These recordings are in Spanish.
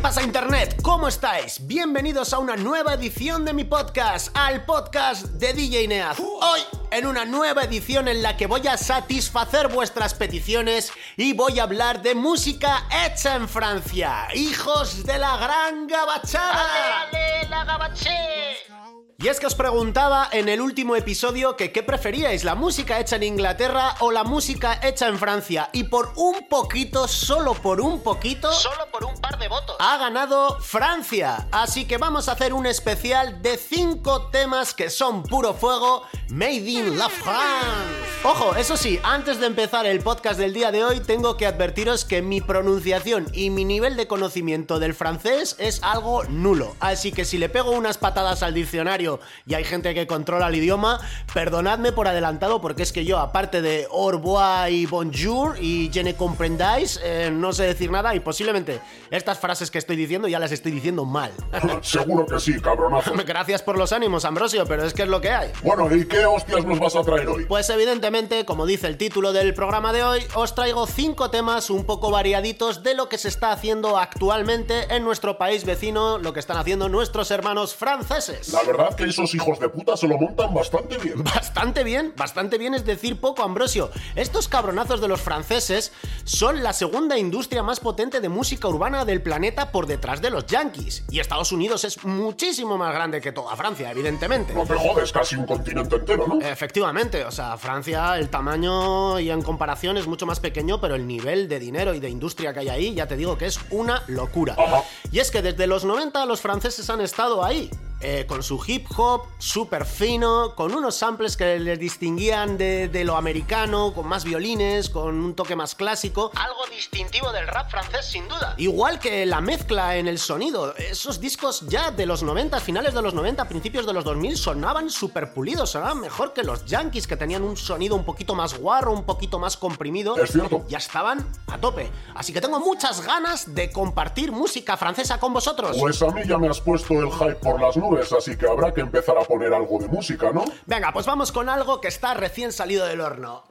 pasa Internet? ¿Cómo estáis? Bienvenidos a una nueva edición de mi podcast, al podcast de DJ Neaz. Hoy en una nueva edición en la que voy a satisfacer vuestras peticiones y voy a hablar de música hecha en Francia. Hijos de la gran gabachada. ¡Ale, la gabaché! Y es que os preguntaba en el último episodio que qué preferíais, la música hecha en Inglaterra o la música hecha en Francia. Y por un poquito, solo por un poquito, Solo por un par de votos. ha ganado Francia. Así que vamos a hacer un especial de 5 temas que son puro fuego, made in la France. Ojo, eso sí, antes de empezar el podcast del día de hoy, tengo que advertiros que mi pronunciación y mi nivel de conocimiento del francés es algo nulo. Así que si le pego unas patadas al diccionario y hay gente que controla el idioma, perdonadme por adelantado porque es que yo, aparte de au revoir y bonjour y je ne comprendáis, eh, no sé decir nada y posiblemente estas frases que estoy diciendo ya las estoy diciendo mal. Seguro que sí, cabronazo. Gracias por los ánimos, Ambrosio, pero es que es lo que hay. Bueno, ¿y qué hostias nos vas a traer hoy? Pues evidentemente, como dice el título del programa de hoy, os traigo cinco temas un poco variaditos de lo que se está haciendo actualmente en nuestro país vecino, lo que están haciendo nuestros hermanos franceses. La verdad que esos hijos de puta se lo montan bastante bien. Bastante bien, bastante bien es decir poco, Ambrosio. Estos cabronazos de los franceses son la segunda industria más potente de música urbana del planeta por detrás de los yankees. Y Estados Unidos es muchísimo más grande que toda Francia, evidentemente. No te jodes, casi un continente entero, ¿no? Efectivamente, o sea, Francia, el tamaño y en comparación es mucho más pequeño, pero el nivel de dinero y de industria que hay ahí, ya te digo que es una locura. Ajá. Y es que desde los 90 los franceses han estado ahí. eh, con su hip hop súper fino, con unos samples que les distinguían de, de lo americano, con más violines, con un toque más clásico. Algo distintivo del rap francés, sin duda. Igual que la mezcla en el sonido, esos discos ya de los 90, finales de los 90, principios de los 2000, sonaban súper pulidos, sonaban mejor que los Yankees, que tenían un sonido un poquito más guarro, un poquito más comprimido. Es cierto. Ya estaban a tope. Así que tengo muchas ganas de compartir música francesa con vosotros. Pues a mí ya me has puesto el hype por las nubes, así que habrá que empezar a poner algo de música, ¿no? Venga, pues vamos con algo que está recién salido del horno.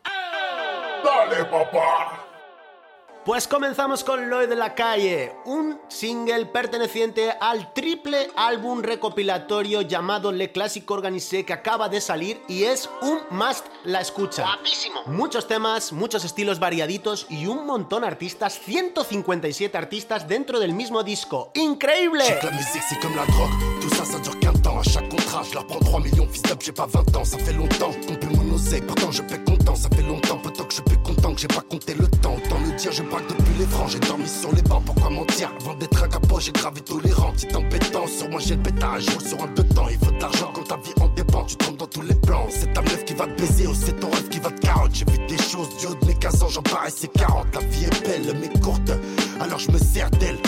¡Dale, papá! Pues comenzamos con Lo de la calle, un single perteneciente al triple álbum recopilatorio llamado Le Classique Organisé que acaba de salir y es un must la escucha. Guapísimo. Muchos temas, muchos estilos variaditos y un montón de artistas, 157 artistas dentro del mismo disco. ¡Increíble! la musique contrat, je leur prends 3 millions, fils d'up, j'ai pas 20 ans, ça fait longtemps qu'on peut mon oseille, pourtant je fais content, ça fait longtemps, pourtant que je suis plus content que j'ai pas compté le temps. Autant le dire, je braque depuis les francs, j'ai dormi sur les bancs, pourquoi mentir? Avant d'être un capot, j'ai gravé tolérant, petit embêtant, sur moi j'ai le pétage, je roule sur un deux temps, il faut de l'argent quand ta vie en dépend, tu tombes dans tous les plans. C'est ta meuf qui va te baiser, ou c'est ton rêve qui va te carotte. J'ai vu des choses du haut de mes 15 ans, j'en paraissais 40. La vie est belle, mais courte, alors je me sers d'elle.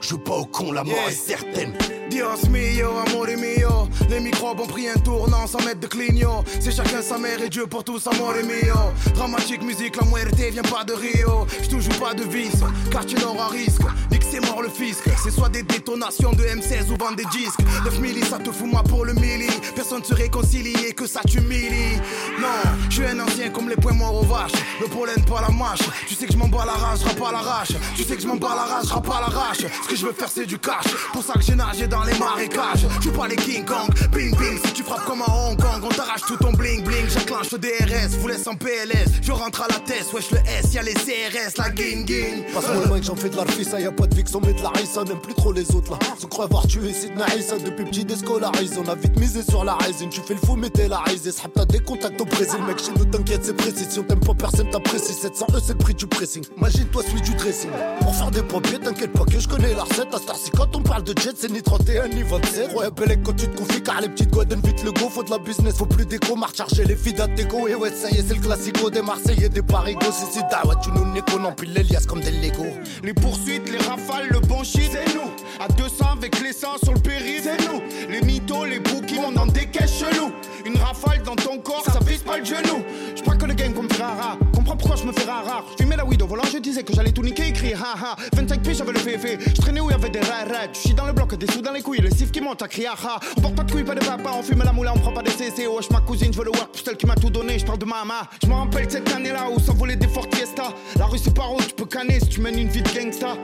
Je joue pas au con, la mort Yeah. est certaine. Dios mio, amore mio Les microbes ont pris un tournant sans mettre de clignot C'est chacun sa mère et Dieu pour tous, amore mio Dramatique musique, la muerte vient pas de Rio. Je te joue pas de vis, car tu n'auras risque. Nique c'est mort le fisc. C'est soit des détonations de M16 ou vendre des disques. 9 milli, ça te fout moi pour le milli. Personne se réconcilie et que ça t'humilie. Non, je suis un ancien comme les poings morts aux vaches. Le pollen pas la mâche. Tu sais que je m'en bats la rage, pas la rage. Tu sais que je m'en bats la rage, pas la rage. Ce que je veux faire c'est du cash. Pour ça que j'ai nagé dans les marécages Je pas les King Kong, bing bing Si tu frappes comme à Hong Kong On t'arrache tout ton bling bling J'enclenche le DRS, vous laisse en PLS Je rentre à la tête, wesh le S, y'a les CRS, la gang gang Passe-moi le j'en fais de l'arfissa, y a pas de fixe, on met de la rissa, n'aime plus trop les autres là. Se croit avoir tué Sidna Issa depuis petit déscolarisé. On a vite misé sur la résine, tu fais le fou, mais t'es la risée. S'hab t'as des contacts au Brésil, mec, chez nous t'inquiète, c'est précis. Si on t'aime pas, personne t'apprécie. 700 E, c'est le prix du pressing. Imagine-toi celui du dressing. Pour faire des papiers, t'inquiète pas que je connais la recette. À cette heure-ci, quand on parle de jet, c'est ni 31 ni 27. Ouais, belle quand tu te confies, car les petites godens vite le go, faut de la business, faut plus d'écho, marche charger les filles d'Ateco. Et ouais, ça y est, c'est le classico des Marseillais, des Parigos. Si, si, dawa, tu nous négo, on empile les liasses comme des Lego. Les poursuites, les rafales, le bon shit, c'est nous. À 200 avec l'essence sur le périph', c'est nous. Les mythos, les bouquins, on dans des chelous. Une rafale dans ton corps, ça vise pas le genou. Je que le game comme Ferrara. Pourquoi je me fais rare. Je fumais la weed au volant, je disais que j'allais tout niquer, écrire ha ha. 25 pieds, j'avais le féfé. Je traînais où il y avait des rares. Tu chies dans le bloc, des sous dans les couilles, le sif qui monte à crier ha ha. On porte pas de couilles, pas de papa, on fume la moule, on prend pas des CC. Wesh, ma cousine, je veux le work pour celle qui m'a tout donné. Je parle de mama. Je me rappelle cette année-là où s'envolaient des Ford Fiesta. La rue c'est par où tu peux canner si tu mènes une vie de gangsta.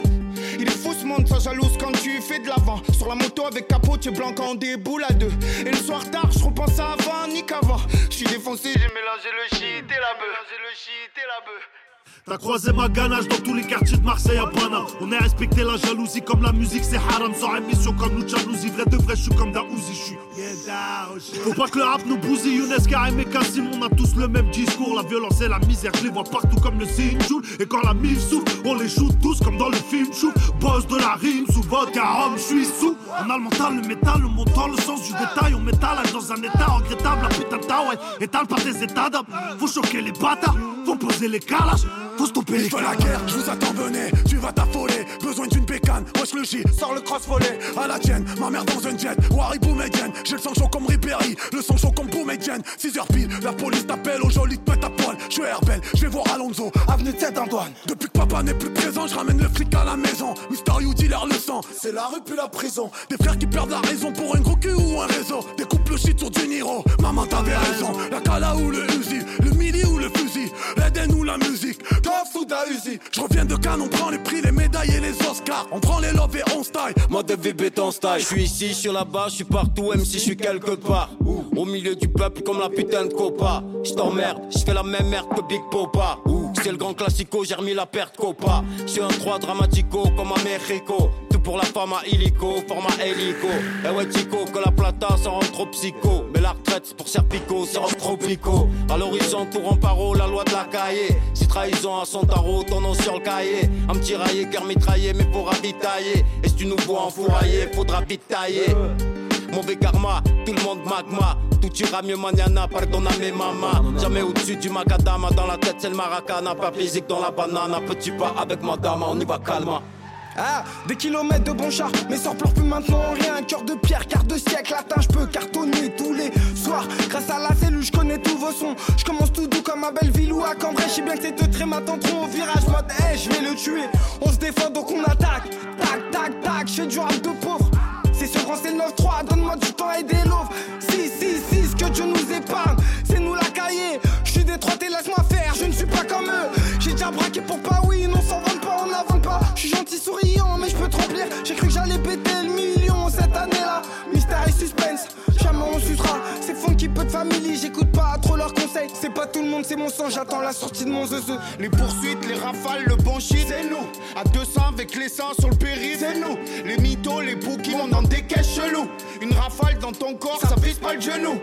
Il est fou ce monde, ça jalouse quand tu fais de l'avant. Sur la moto avec capot, tu es blanc quand on déboule à deux. Et le soir tard, je repense à avant, ni qu'avant. Je suis défoncé, j'ai mélangé le shit et la bœuf. T'as croisé ma ganache dans tous les quartiers de Marseille à Paname. On a respecté la jalousie comme la musique, c'est haram. Sans émission comme nous jalousie, vrai de vrai, je suis comme Daouzi, je suis. Faut pas que le rap nous bousille, Younes, Karim et Kassim, on a tous le même discours. La violence et la misère, je les vois partout comme le Sinjoul. Et quand la mille souffle, on les joue tous comme dans le film Chou. Boss de la rime, sous vodka, homme, je suis sous. On a le mental, le métal, le montant, le sens du détail. On métalage dans un état regrettable, la putain de ouais. Étale pas des états d'âme. Faut choquer les bâtards, faut poser les calages. Faut stopper les Je veux la guerre, je vous attends, venez, tu vas t'affoler. Besoin d'une bécane, wesh le J, sors le cross volet. À la tienne, ma mère dans un jet, Wari Boumedienne. J'ai le sang chaud comme Ribéry, le sang chaud comme Boumedienne. 6h pile, la police t'appelle, au joli te à poil. Je suis Herbel, je vais voir Alonso, avenue de Saint-Antoine. Depuis que papa n'est plus présent, je ramène le flic à la maison. Mister You dealer le sang, c'est la rue puis la prison. Des frères qui perdent la raison pour un gros cul ou un réseau. Des couples shit sur du Niro, maman t'avais raison. La cala ou le Uzi, le mili ou le ou la musique. Je reviens de Cannes, on prend les prix, les médailles et les Oscars. On prend les love et on style. Mode de vie béton style. Je suis ici, je suis là-bas, je suis partout, si je suis quelque part. Au milieu du peuple comme la putain de copa. Je t'emmerde, je fais la même merde que Big Popa. C'est le grand classico, j'ai remis la perte copa. Je suis un 3 dramatico comme à Mexico. Pour la femme à illico, format hélico. Eh ouais, Chico, que la plata, ça rend trop psycho. Mais la retraite, pour Serpico, ça rend trop pico. À l'horizon, courant paro, la loi de la cahier. Si trahison à son tarot, ton nom sur le cahier. Un petit raillé, cœur mitraillé, mais pour ravitailler. Et si tu nous vois enfourailler, faudra vite tailler. Mauvais karma, tout le monde magma. Tout ira mieux mañana, mes maman. Jamais au-dessus du macadama, dans la tête c'est le maracana. Pas physique dans la banane, petit pas avec madame, on y va calme. Ah, des kilomètres de bon char, mais sans pleure plus maintenant rien. Cœur de pierre, quart de siècle, atteint, je peux cartonner tous les soirs. Grâce à la cellule, je connais tous vos sons. Je commence tout doux comme à Belleville ou à Cambrai. Je bien que ces deux traits m'attendent trop au virage. Mode, hey, je vais le tuer. On se défend donc on attaque. Tac, tac, tac, je du rap de pauvre. C'est ce grand, c'est le 9-3, donne-moi du temps et des loaves. Si, si, si, ce que Dieu nous épargne, c'est nous la cahier. Je suis détroité, laisse-moi faire, je ne suis pas comme eux. J'ai déjà braqué pour pas, oui, non, s'en gentil, souriant, mais je peux te remplir. J'ai cru que j'allais péter le million cette année-là. Mystère et suspense, jamais on sucera. C'est funky, peu de famille, j'écoute pas trop leurs conseils. C'est pas tout le monde, c'est mon sang, j'attends la sortie de mon zeu. Les poursuites, les rafales, le bon shit, c'est nous. À 200 avec les seins sur le périph', c'est nous. Les mythos, les bouquins, on en des caisses chelous. Une rafale dans ton corps, ça vise pas le genou.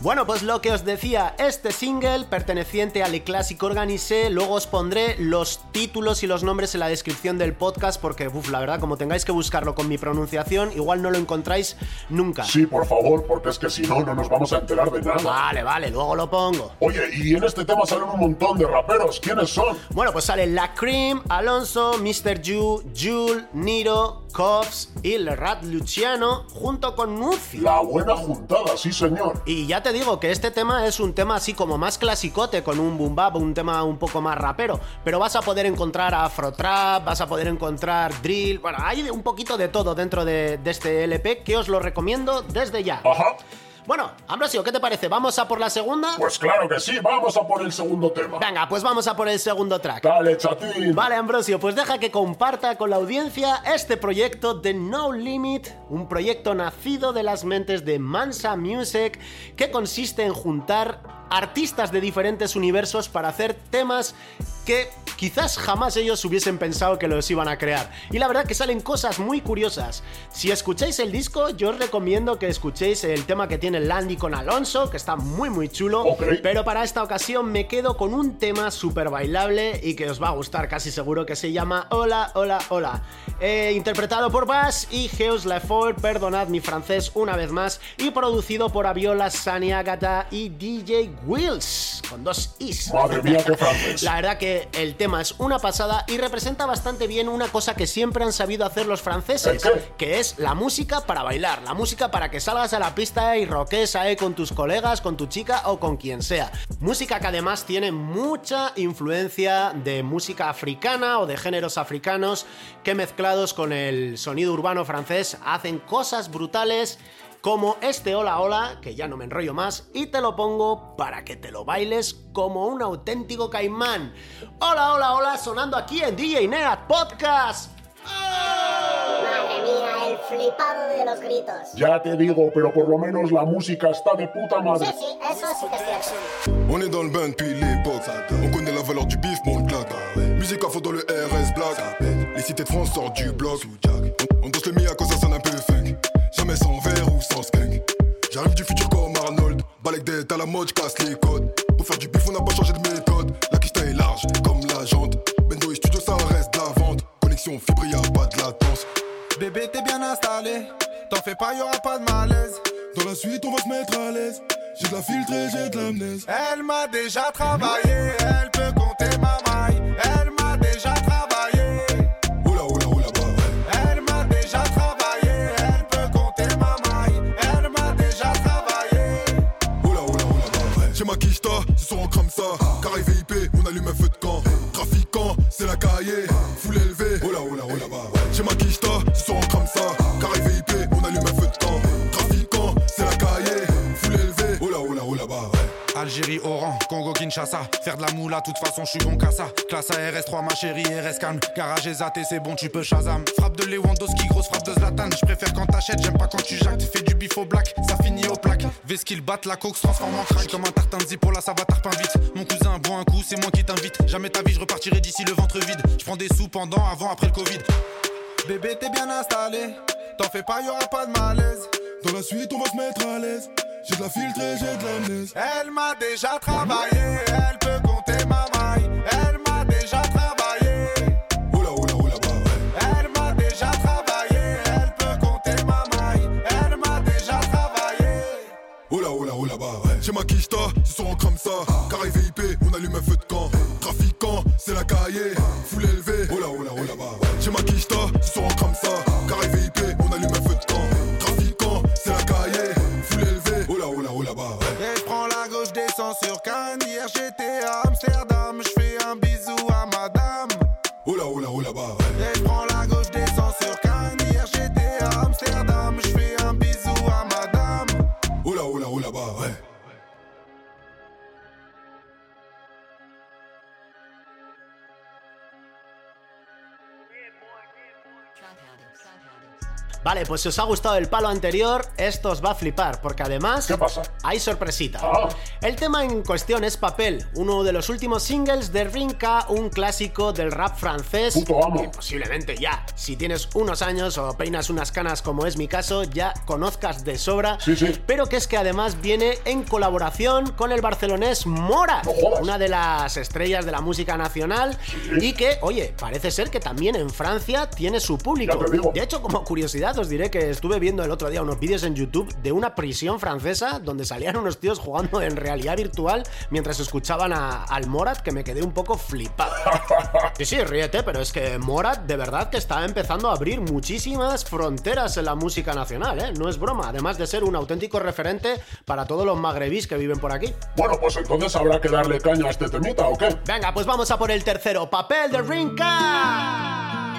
Bueno, pues lo que os decía, este single perteneciente al clásico Organisé, luego os pondré los títulos y los nombres en la descripción del podcast porque, uff, la verdad, como tengáis que buscarlo con mi pronunciación, igual no lo encontráis nunca. Sí, por favor, porque es que si no, no nos vamos a enterar de nada. Vale, vale, luego lo pongo. Oye, y en este tema salen un montón de raperos, ¿quiénes son? Bueno, pues sale La Cream, Alonso, Mr. Ju, Jul, Niro, Cobbs y el Rat Luciano junto con Nuzi. La buena juntada, sí señor. Y ya te digo que este tema es un tema así como más clasicote, con un boom bap, un tema un poco más rapero, pero vas a poder encontrar afro trap, vas a poder encontrar drill, bueno, hay un poquito de todo dentro de, de este LP que os lo recomiendo desde ya. Ajá. Bueno, Ambrosio, ¿qué te parece? ¿Vamos a por la segunda? Pues claro que sí, vamos a por el segundo tema. Venga, pues vamos a por el segundo track. Dale, chatín. Vale, Ambrosio, pues deja que comparta con la audiencia este proyecto de No Limit, un proyecto nacido de las mentes de Mansa Music que consiste en juntar artistas de diferentes universos para hacer temas que quizás jamás ellos hubiesen pensado que los iban a crear. Y la verdad que salen cosas muy curiosas. Si escucháis el disco, yo os recomiendo que escuchéis el tema que tiene Landy con Alonso, que está muy muy chulo. Pero para esta ocasión me quedo con un tema súper bailable y que os va a gustar casi seguro, que se llama Hola, Hola, Hola. Eh, interpretado por Bass y Geos Lefort, perdonad mi francés una vez más, y producido por Aviola, Sani Agata y DJ Wills. con dos is. Madre mía, qué francés. La verdad que el tema es una pasada y representa bastante bien una cosa que siempre han sabido hacer los franceses, que es la música para bailar, la música para que salgas a la pista y roques ahí con tus colegas, con tu chica o con quien sea. Música que además tiene mucha influencia de música africana o de géneros africanos que mezclados con el sonido urbano francés hacen cosas brutales como este Hola Hola, que ya no me enrollo más, y te lo pongo para que te lo bailes como un auténtico caimán. Hola, hola, hola, sonando aquí en DJ Neat Podcast. Madre mía, el flipado de los gritos. Ya te digo, pero por lo menos la música está de puta Sí, madre. sí, eso sí que es cierto. On est dans le bain depuis l'époque. On connaît la valeur du bif, mon claque. Musique à fond dans le RS Black. Les cités de France sortent du bloc. On, on danse le mi à cause ça sonne un peu funk. Jamais sans J'arrive du futur comme Arnold. Balek d'être à la mode, casse les codes. Pour faire du bif, on n'a pas changé de méthode. La piste est large comme la jante. Bendo et studio, ça reste de la vente. Connexion fibre, y a pas de latence. Bébé, t'es bien installé. T'en fais pas, y'aura pas de malaise. Dans la suite, on va se mettre à l'aise. J'ai de la filtrée, j'ai de l'amnèse. Elle m'a déjà travaillé. Elle peut Faire de la moula, toute façon, je suis bon qu'à ça. Classe ARS3, ma chérie, RS calme. Garage et c'est bon, tu peux Shazam. Frappe de Lewandowski, grosse frappe de Zlatan. Je préfère quand t'achètes, j'aime pas quand tu jactes. Fais du bif au black, ça finit au plaque. Vesquille batte, la coke se transforme en crack? Comme un tartin de zippo, ça va tarpin vite. Mon cousin boit un coup, c'est moi qui t'invite. Jamais ta vie, je repartirai d'ici le ventre vide. Je prends des sous pendant, avant, après le Covid. Bébé, t'es bien installé. T'en fais pas, y'aura pas de malaise. Dans la suite, on va se mettre à l'aise. J'ai de la filtrée, j'ai de l'amnèse. Elle m'a déjà travaillé, elle peut pues si os ha gustado el palo anterior, esto os va a flipar, porque además ¿Qué pasa? hay sorpresita. Ah. El tema en cuestión es Papel, uno de los últimos singles de Rinka, un clásico del rap francés. Puto amo. que posiblemente ya, si tienes unos años o peinas unas canas como es mi caso, ya conozcas de sobra. Sí, sí. Pero que es que además viene en colaboración con el barcelonés Mora, No una de las estrellas de la música nacional y que, oye, parece ser que también en Francia tiene su público. De hecho, como curiosidad, os diré que estuve viendo el otro día unos vídeos en YouTube de una prisión francesa donde salían unos tíos jugando en realidad virtual mientras escuchaban a- al Morat, que me quedé un poco flipado. Sí, sí, ríete, pero es que Morat de verdad que está empezando a abrir muchísimas fronteras en la música nacional, ¿eh? No es broma, además de ser un auténtico referente para todos los magrebís que viven por aquí. Bueno, pues entonces habrá que darle caña a este temita, ¿o qué? Venga, pues vamos a por el tercero, papel de Rinka.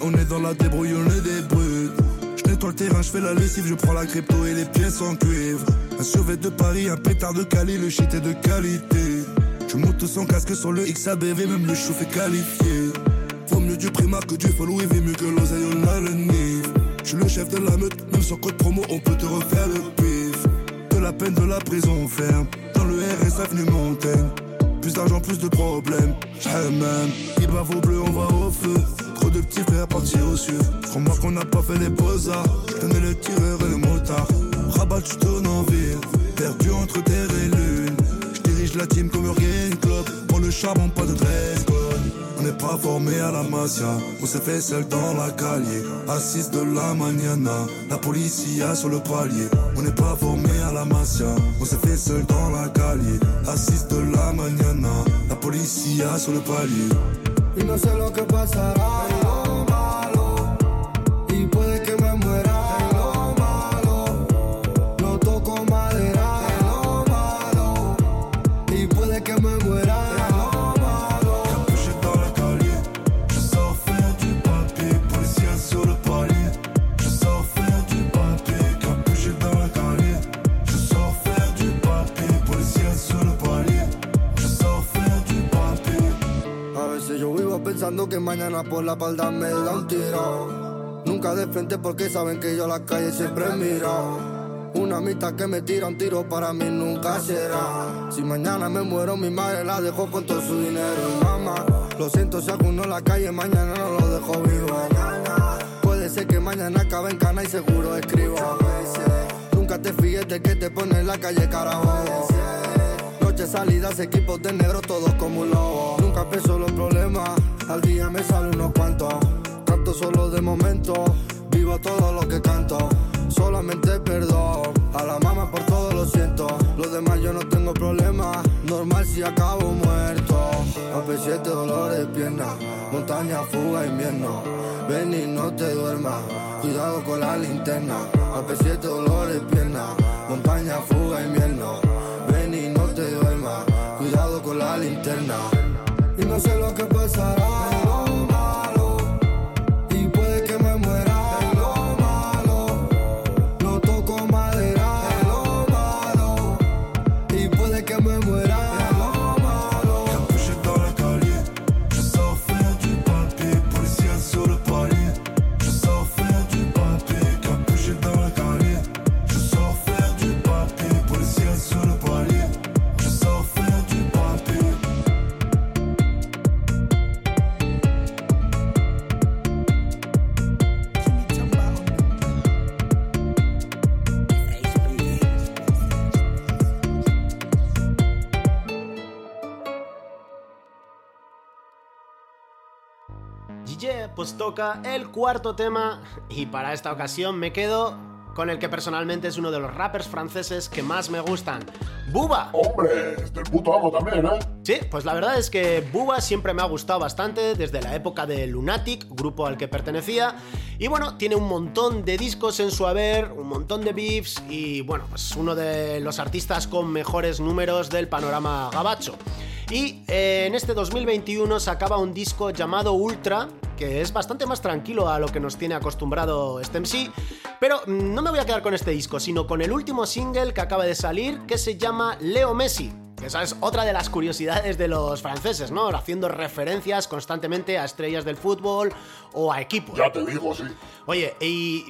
On est dans la débrouille, on est des brutes. Je nettoie le terrain, je fais la lessive, je prends la crypto et les pièces en cuivre. Un survêt de Paris, un pétard de Cali, le shit est de qualité. Je monte sans casque sur le XABV, même le chouf est qualifié. Vaut mieux du prima que du follow, et mieux que l'oseille, on a le. Je suis le chef de la meute, même sans code promo, on peut te refaire le pif. De la peine, de la prison ferme, dans le RS avenue Montaigne. Plus d'argent, plus de problèmes. J'hammam, il va au bleu, on va au feu. Trop de petits frères partis aux cieux. Crois-moi qu'on n'a pas fait les beaux-arts. J'tenais le tireur et le motard. Rabat, tu tournes en ville. Perdu entre terre et lune. J'dirige la team comme rien charbon, pas de dress code. On n'est pas formé à la mafia, on s'est fait seul dans la calier. Assise de la mañana, la policia sur le palier. On n'est pas formé à la mafia, on s'est fait seul dans la calier. Assise de la mañana, la policia sur le palier. Y no sé lo que pasará por la espalda me da un tiro. Nunca de frente porque saben que yo la calle siempre miro. Una mitad que me tira un tiro para mí nunca será. Si mañana me muero, mi madre la dejó con todo su dinero. Mamá, lo siento si alguno la calle mañana no lo dejo vivo. Puede ser que mañana acabe en cana y seguro escribo. Nunca te fíes de que te pone en la calle carajo. Noche salidas, equipos de negro, todos como un lobo. Nunca peso los problemas, al día me sale unos cuantos. Canto solo de momento, vivo todo lo que canto. Solamente perdón, a la mamá por todo lo siento. Los demás yo no tengo problema, normal si acabo muerto. AP7 dolores, pierna, montaña, fuga, invierno. Ven y no te duermas, cuidado con la linterna. AP7 dolores, pierna, montaña, fuga, invierno. Ven y no te duermas, cuidado con la linterna. No sé lo que pasará pues toca el cuarto tema y para esta ocasión me quedo con el que personalmente es uno de los rappers franceses que más me gustan, Buba. Hombre, este puto amo también, ¿eh? Sí, pues la verdad es que Buba siempre me ha gustado bastante desde la época de Lunatic, grupo al que pertenecía. Y bueno, tiene un montón de discos en su haber, un montón de beefs y bueno, pues uno de los artistas con mejores números del panorama gabacho. Y eh, en este 2021 sacaba un disco llamado Ultra, que es bastante más tranquilo a lo que nos tiene acostumbrado este. Pero mm, no me voy a quedar con este disco, sino con el último single que acaba de salir, que se llama Leo Messi. Esa es otra de las curiosidades de los franceses, ¿no? Haciendo referencias constantemente a estrellas del fútbol o a equipos. Ya te digo, sí. Oye, y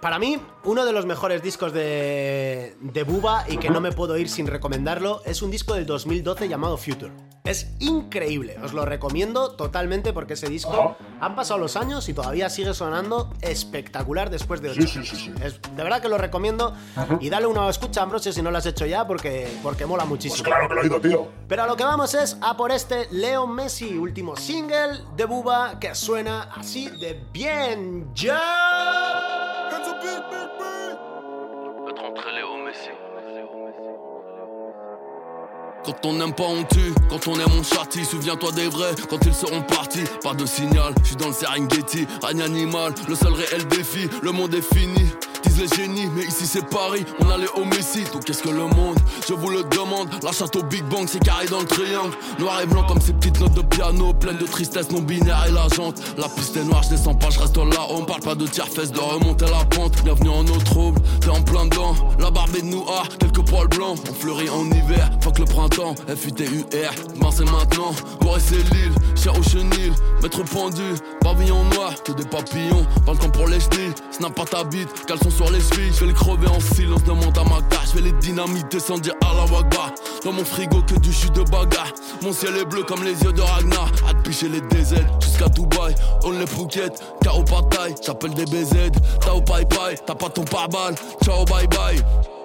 para mí, uno de los mejores discos de, de Buba y que no me puedo ir sin recomendarlo es un disco del 2012 llamado Future. Es increíble, os lo recomiendo totalmente porque ese disco han pasado los años y todavía sigue sonando espectacular después de 8 Sí, sí, años. sí, sí. Es- de verdad que lo recomiendo y dale una escucha, Ambrosio, si no lo has hecho ya porque, porque mola muchísimo. Pues claro que lo he oído, tío. Pero a lo que vamos es a por este Leo Messi, último single de Buba que suena así de bien. ¡Ya! Léo Messi. Quand on n'aime pas, on tue. Quand on aime, on châtie. Souviens-toi des vrais quand ils seront partis. Pas de signal, je suis dans le Serengeti. Règne animal, le seul réel défi. Le monde est fini. Disent les génies, mais ici c'est Paris. On allait au Messi. Donc qu'est-ce que le monde Je vous le demande. La château Big Bang, c'est carré dans le triangle. Noir et blanc comme ces petites notes de piano. Pleines de tristesse, non binaire et la jante. La piste est noire, je descends pas, je reste là. On parle pas de tiers-fesses, de remonter la pente. Bienvenue en eau trouble, t'es en plein dedans. La barbe de nous, ah, quelques poils blancs. On fleurit en hiver, fuck le printemps. FUTUR, ben c'est maintenant. Corée c'est l'île, cher au chenil. Maître pendu, pavillon noir, que des papillons. Pas le temps pour les chenilles, snap pas ta bite, caleçon sur les chevilles. Je vais les crever en silence, demande à ma carte. Je vais les dynamiter sans dire à la wagba. Dans mon frigo que du jus de bagarre. Mon ciel est bleu comme les yeux de Ragnar. À picher les DZ jusqu'à Dubaï. On les Phuket, KO Pataille. J'appelle des BZ, Tao Pai Pai. T'as pas ton pare-balles, ciao bye bye.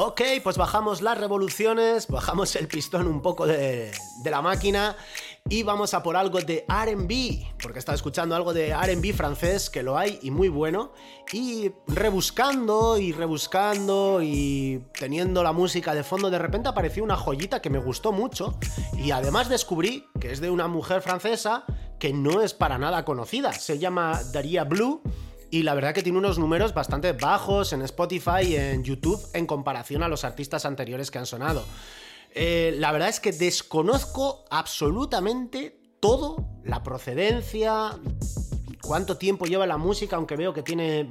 Ok, pues bajamos las revoluciones, bajamos el pistón un poco de, la máquina y vamos a por algo de RB, porque estaba escuchando algo de RB francés, que lo hay y muy bueno, y rebuscando y rebuscando y teniendo la música de fondo, de repente apareció una joyita que me gustó mucho y además descubrí que es de una mujer francesa que no es para nada conocida, se llama Daria Blue y la verdad que tiene unos números bastante bajos en Spotify y en YouTube en comparación a los artistas anteriores que han sonado. Eh, la verdad es que desconozco absolutamente todo, la procedencia, cuánto tiempo lleva la música, aunque veo que tiene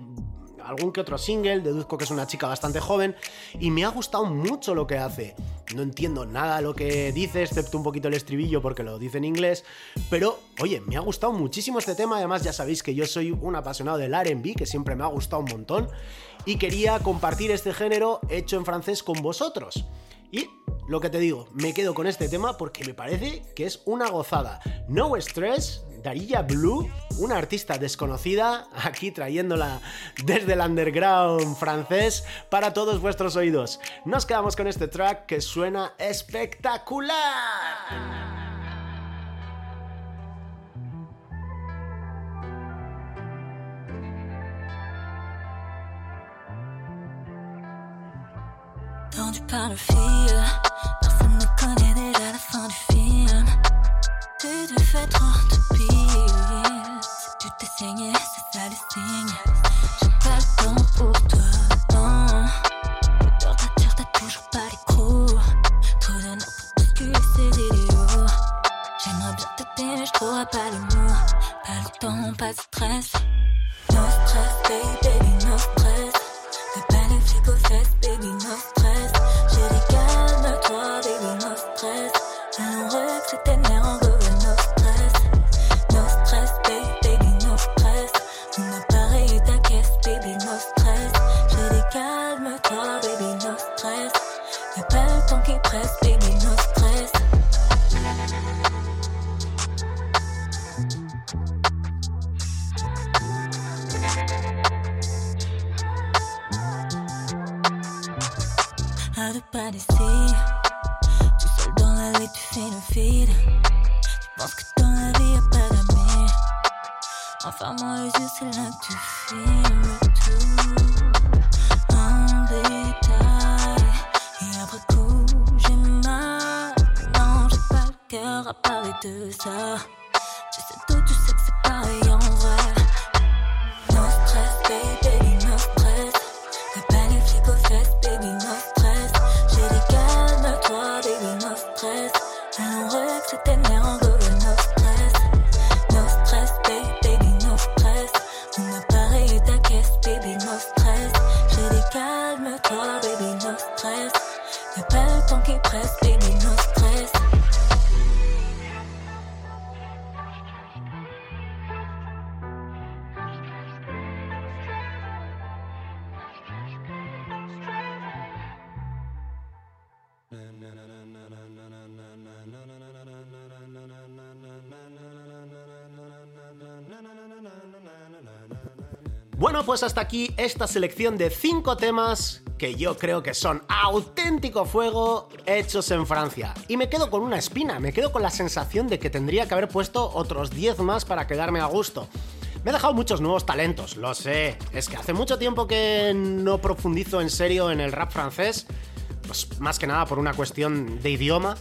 algún que otro single, deduzco que es una chica bastante joven y me ha gustado mucho lo que hace. No entiendo nada lo que dice, excepto un poquito el estribillo porque lo dice en inglés, pero oye, me ha gustado muchísimo este tema, además ya sabéis que yo soy un apasionado del RB, que siempre me ha gustado un montón, y quería compartir este género hecho en francés con vosotros. Y lo que te digo, me quedo con este tema porque me parece que es una gozada. No Stress, Darilla Blue, una artista desconocida, aquí trayéndola desde el underground francés para todos vuestros oídos. Nos quedamos con este track que suena espectacular. Par le fil, personne ne connaît déjà la fin du film. Tu te fais trop de piles. Tu t'es saigné, c'est ça le signe. J'ai pas le temps pour toi, non. L'odeur t'attire, t'as toujours pas les crocs. Trop d'honneur pour bousculer ces. J'aimerais bien t'aider, mais j'trouverai pas les mots. Pas le temps, pas de stress. Bueno, pues hasta aquí esta selección de 5 temas que yo creo que son auténtico fuego hechos en Francia. Y me quedo con una espina, me quedo con la sensación de que tendría que haber puesto otros 10 más para quedarme a gusto. Me he dejado muchos nuevos talentos, lo sé. Es que hace mucho tiempo que no profundizo en serio en el rap francés, pues más que nada por una cuestión de idioma.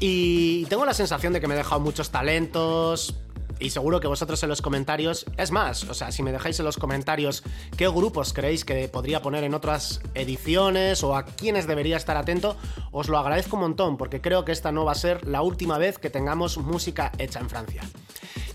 Y tengo la sensación de que me he dejado muchos talentos, y seguro que vosotros en los comentarios, es más, o sea, si me dejáis en los comentarios qué grupos creéis que podría poner en otras ediciones o a quiénes debería estar atento, os lo agradezco un montón porque creo que esta no va a ser la última vez que tengamos música hecha en Francia.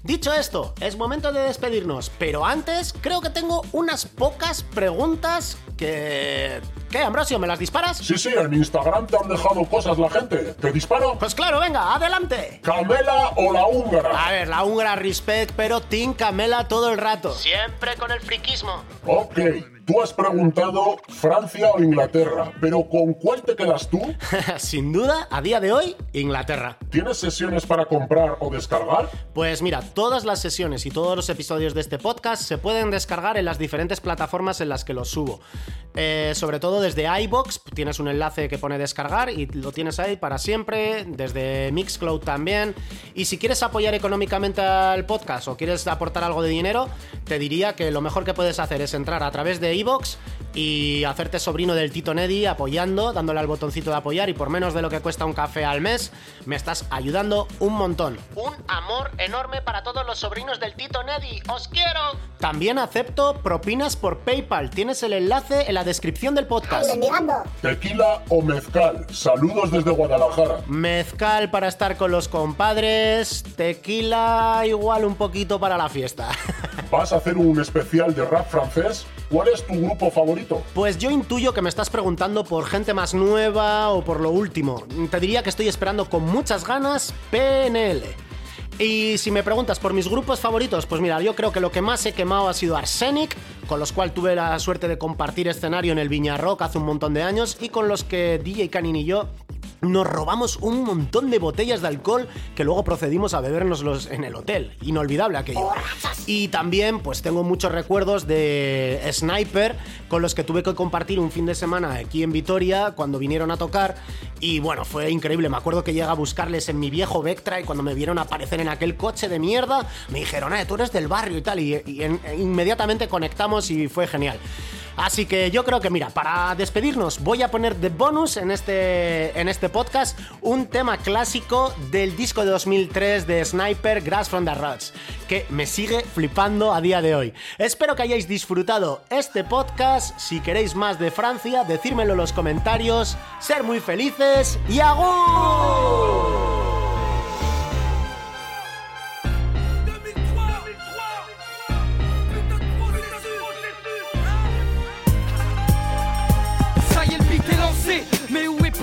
Dicho esto, es momento de despedirnos, pero antes creo que tengo unas pocas preguntas que... ¿Qué, Ambrosio? ¿Me las disparas? Sí, sí, en Instagram te han dejado cosas la gente. ¿Te disparo? Pues claro, venga, adelante. ¿Camela o la húngara? A ver, la húngara respect, pero Team Camela todo el rato. Siempre con el friquismo. Ok. Tú has preguntado Francia o Inglaterra, pero ¿con cuál te quedas tú? Sin duda, a día de hoy, Inglaterra. ¿Tienes sesiones para comprar o descargar? Pues mira, todas las sesiones y todos los episodios de este podcast se pueden descargar en las diferentes plataformas en las que los subo. Eh, sobre todo desde iBox, tienes un enlace que pone descargar y lo tienes ahí para siempre, desde Mixcloud también. Y si quieres apoyar económicamente al podcast o quieres aportar algo de dinero, te diría que lo mejor que puedes hacer es entrar a través de iBox y hacerte sobrino del Tito Neddy apoyando, dándole al botoncito de apoyar y por menos de lo que cuesta un café al mes, me estás ayudando un montón. Un amor enorme para todos los sobrinos del Tito Neddy. ¡Os quiero! También acepto propinas por PayPal. Tienes el enlace en la descripción del podcast. Tequila o mezcal. Saludos desde Guadalajara. Mezcal para estar con los compadres, tequila igual un poquito para la fiesta. ¿Vas a hacer un especial de rap francés? ¿Cuál es tu grupo favorito? Pues yo intuyo que me estás preguntando por gente más nueva o por lo último. Te diría que estoy esperando con muchas ganas PNL. Y si me preguntas por mis grupos favoritos, pues mira, yo creo que lo que más he quemado ha sido Arsenic, con los cuales tuve la suerte de compartir escenario en el Viña Rock hace un montón de años y con los que DJ Canin y yo nos robamos un montón de botellas de alcohol que luego procedimos a bebernoslos en el hotel. Inolvidable aquello. Y también, pues tengo muchos recuerdos de Sniper con los que tuve que compartir un fin de semana aquí en Vitoria cuando vinieron a tocar. Y bueno, fue increíble. Me acuerdo que llegué a buscarles en mi viejo Vectra y cuando me vieron aparecer en aquel coche de mierda, me dijeron, eh, tú eres del barrio y tal. Y, y en- inmediatamente conectamos y fue genial. Así que yo creo que, mira, para despedirnos, voy a poner de bonus en este, en este podcast un tema clásico del disco de 2003 de Sniper, Grass from the Rods, que me sigue flipando a día de hoy. Espero que hayáis disfrutado este podcast. Si queréis más de Francia, decírmelo en los comentarios. Ser muy felices y ¡agur!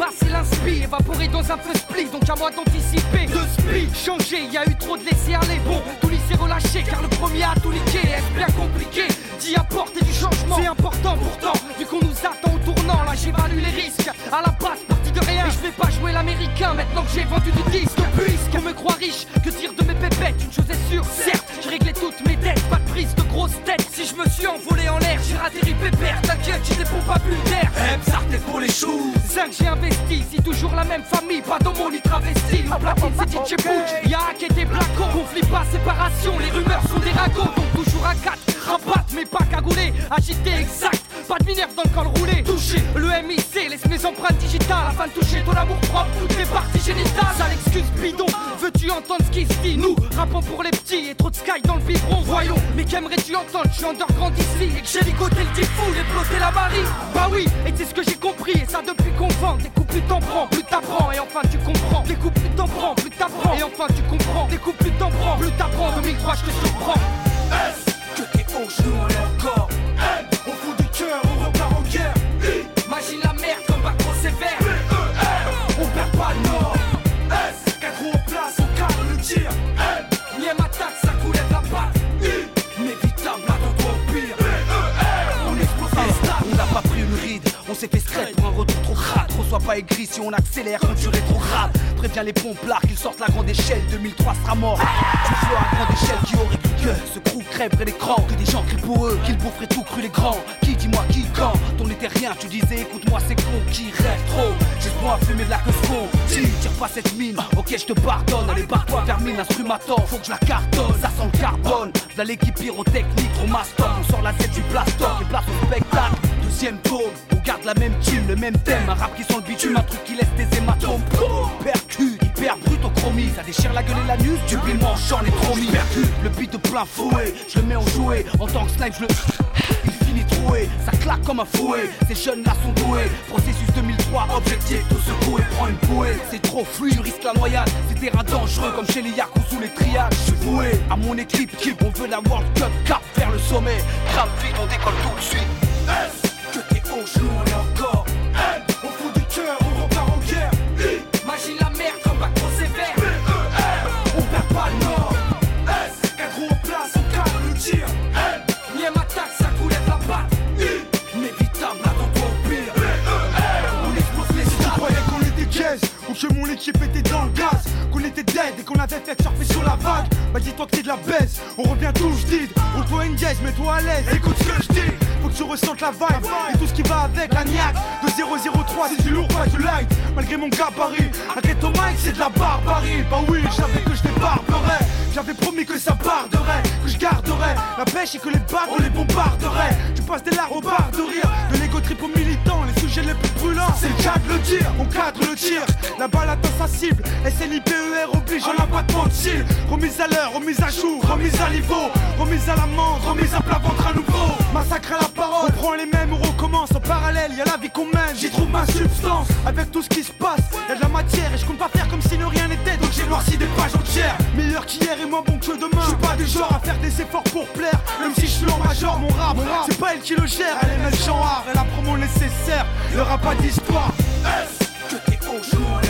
Est passé l'inspi Évaporé dans un feu split, donc à moi d'anticiper. De speed, changé, y a eu trop de laisser aller. Bon, tout lycée relâché, car le premier a tout niqué. Est-ce bien compliqué d'y apporter du changement? C'est important pourtant, vu qu'on nous attend au tournant. Là, j'évalue les risques. À la base, parti de rien. Je vais pas jouer l'américain maintenant que j'ai vendu du disque. Puisqu'on me croit riche, que dire de mes pépettes? Une chose est sûre, certes, j'ai réglé toutes mes dettes. Pas de prise de grosse tête. Si je me suis envolé en l'air, j'ai atterri pépère. T'inquiète, j'ai des pompes à d'air. Eh, t'es pour les choux. 5 j'ai investi, si toujours la même famille, pas dans mon lit travesti. Ma platine c'est DJ Butch, y'a hack et des blacos. Conflit pas, séparation, les rumeurs sont des ragots. Donc toujours à 4, rabat, mais pas cagoulé. Agité, exact, pas de minerve dans le col roulé. Touché, le MIC, laisse mes empreintes digitales afin de toucher ton amour propre, toutes les parties génitales. Ça l'excuse bidon, veux-tu entendre ce qui se dit? Nous, rappons pour les petits et trop de sky dans le biberon. Voyons, mais qu'aimerais-tu entendre? Je suis underground et que j'ai ligoté le petit fou, ploté la Marie. Bah oui, et c'est ce que j'ai compris, et ça depuis qu'on vend. Des coups plus t'en prends, plus t'apprends, et enfin tu comprends. Des coups plus t'en prends, plus t'apprends, et enfin tu comprends. Des coups plus t'en prends, plus t'apprends. 2003, je te surprends. Que t'es au genou fait straight pour un retour trop crade. Reçois pas aigri si on accélère quand tu rétrogrades. Préviens les pompes là qu'ils sortent la grande échelle, 2003 sera mort. Tu vois à grande échelle qui aurait cru que ce crew crèverait l'écran. Que des gens crient pour eux, qu'ils boufferaient tout cru les grands. Qui dis-moi qui quand? T'en étais rien, tu disais écoute-moi c'est con qui rêve trop? J'espère à fumer de la queue Si, tire pas cette mine, ok je te pardonne. Allez barre-toi vers mine, instrumator, faut que je la cartonne. Ça sent le carbone, là l'équipe pyrotechnique, trop master. On sort la tête du plastoc et place au spectacle. Deuxième tome, on garde la même team, le même thème. Un rap qui sent le bitume, un truc qui laisse des hématomes. Percute, hyper brut au chromie, ça déchire la gueule et la nuque. Tu le manchant, les. Percute, le beat de plein fouet, je le mets en jouet. En tant que snipe, je le. Il finit troué, ça claque comme un fouet. Ces jeunes là sont doués. Processus 2003, objectif, tout secouer, prends une bouée. C'est trop fluide, tu risques la noyade. C'est terrain dangereux comme chez les Yakuza ou les triages. Je suis voué à mon équipe, on veut la World Cup, cap vers le sommet. Grave vite, on décolle tout de suite conjoue et encore. N, au du cœur, on repart en guerre. I, magie la mer comme bac trop sévère. On perd pas le nord. S, en place, on calme le tir. Nième attaque, ça coulette la patte. I, inévitable, attends-toi au pire. B, E, R, on explose les stades. croyais qu'on était caisse, ou que mon équipe était dans le gaz. Qu'on était dead et qu'on avait fait surfer sur la vague. Bah dis-toi que t'es de la baisse, on revient tout, je On te voit une jazz, mets-toi à l'aise, écoute ce que je dis que tu ressentes la vibe et tout ce qui va avec la niaque De 003 c'est du lourd, pas du light. Malgré mon gabarit, un ton mic c'est de la barbarie. Bah oui, je savais que je débarquerais J'avais promis que ça barderait, que je garderais La pêche et que les bagues on les bombarderait Tu passes des larmes au bar de rire. De l'ego trip aux militants, les sujets les plus brûlants C'est le cas de le dire, on cadre le tir. La balle atteint sa cible, Oblige, on n'a pas de Remise à l'heure, remise à jour, remise à niveau. Remise à l'amende, remise à plat ventre à nouveau. Massacre la parole, on prend les mêmes, on recommence En parallèle, y a la vie qu'on mène, j'y trouve ma substance Avec tout ce qui se passe, y a de la matière Et je compte pas faire comme si ne rien n'était. Donc j'ai noirci des pages entières. Meilleur qu'hier et moins bon que demain. Je suis pas du genre à faire des efforts pour plaire. Même si je suis major, mon rap, c'est pas elle qui le gère. Elle aime le genre, elle a promo nécessaire, y aura pas d'histoire. Que t'es au jour?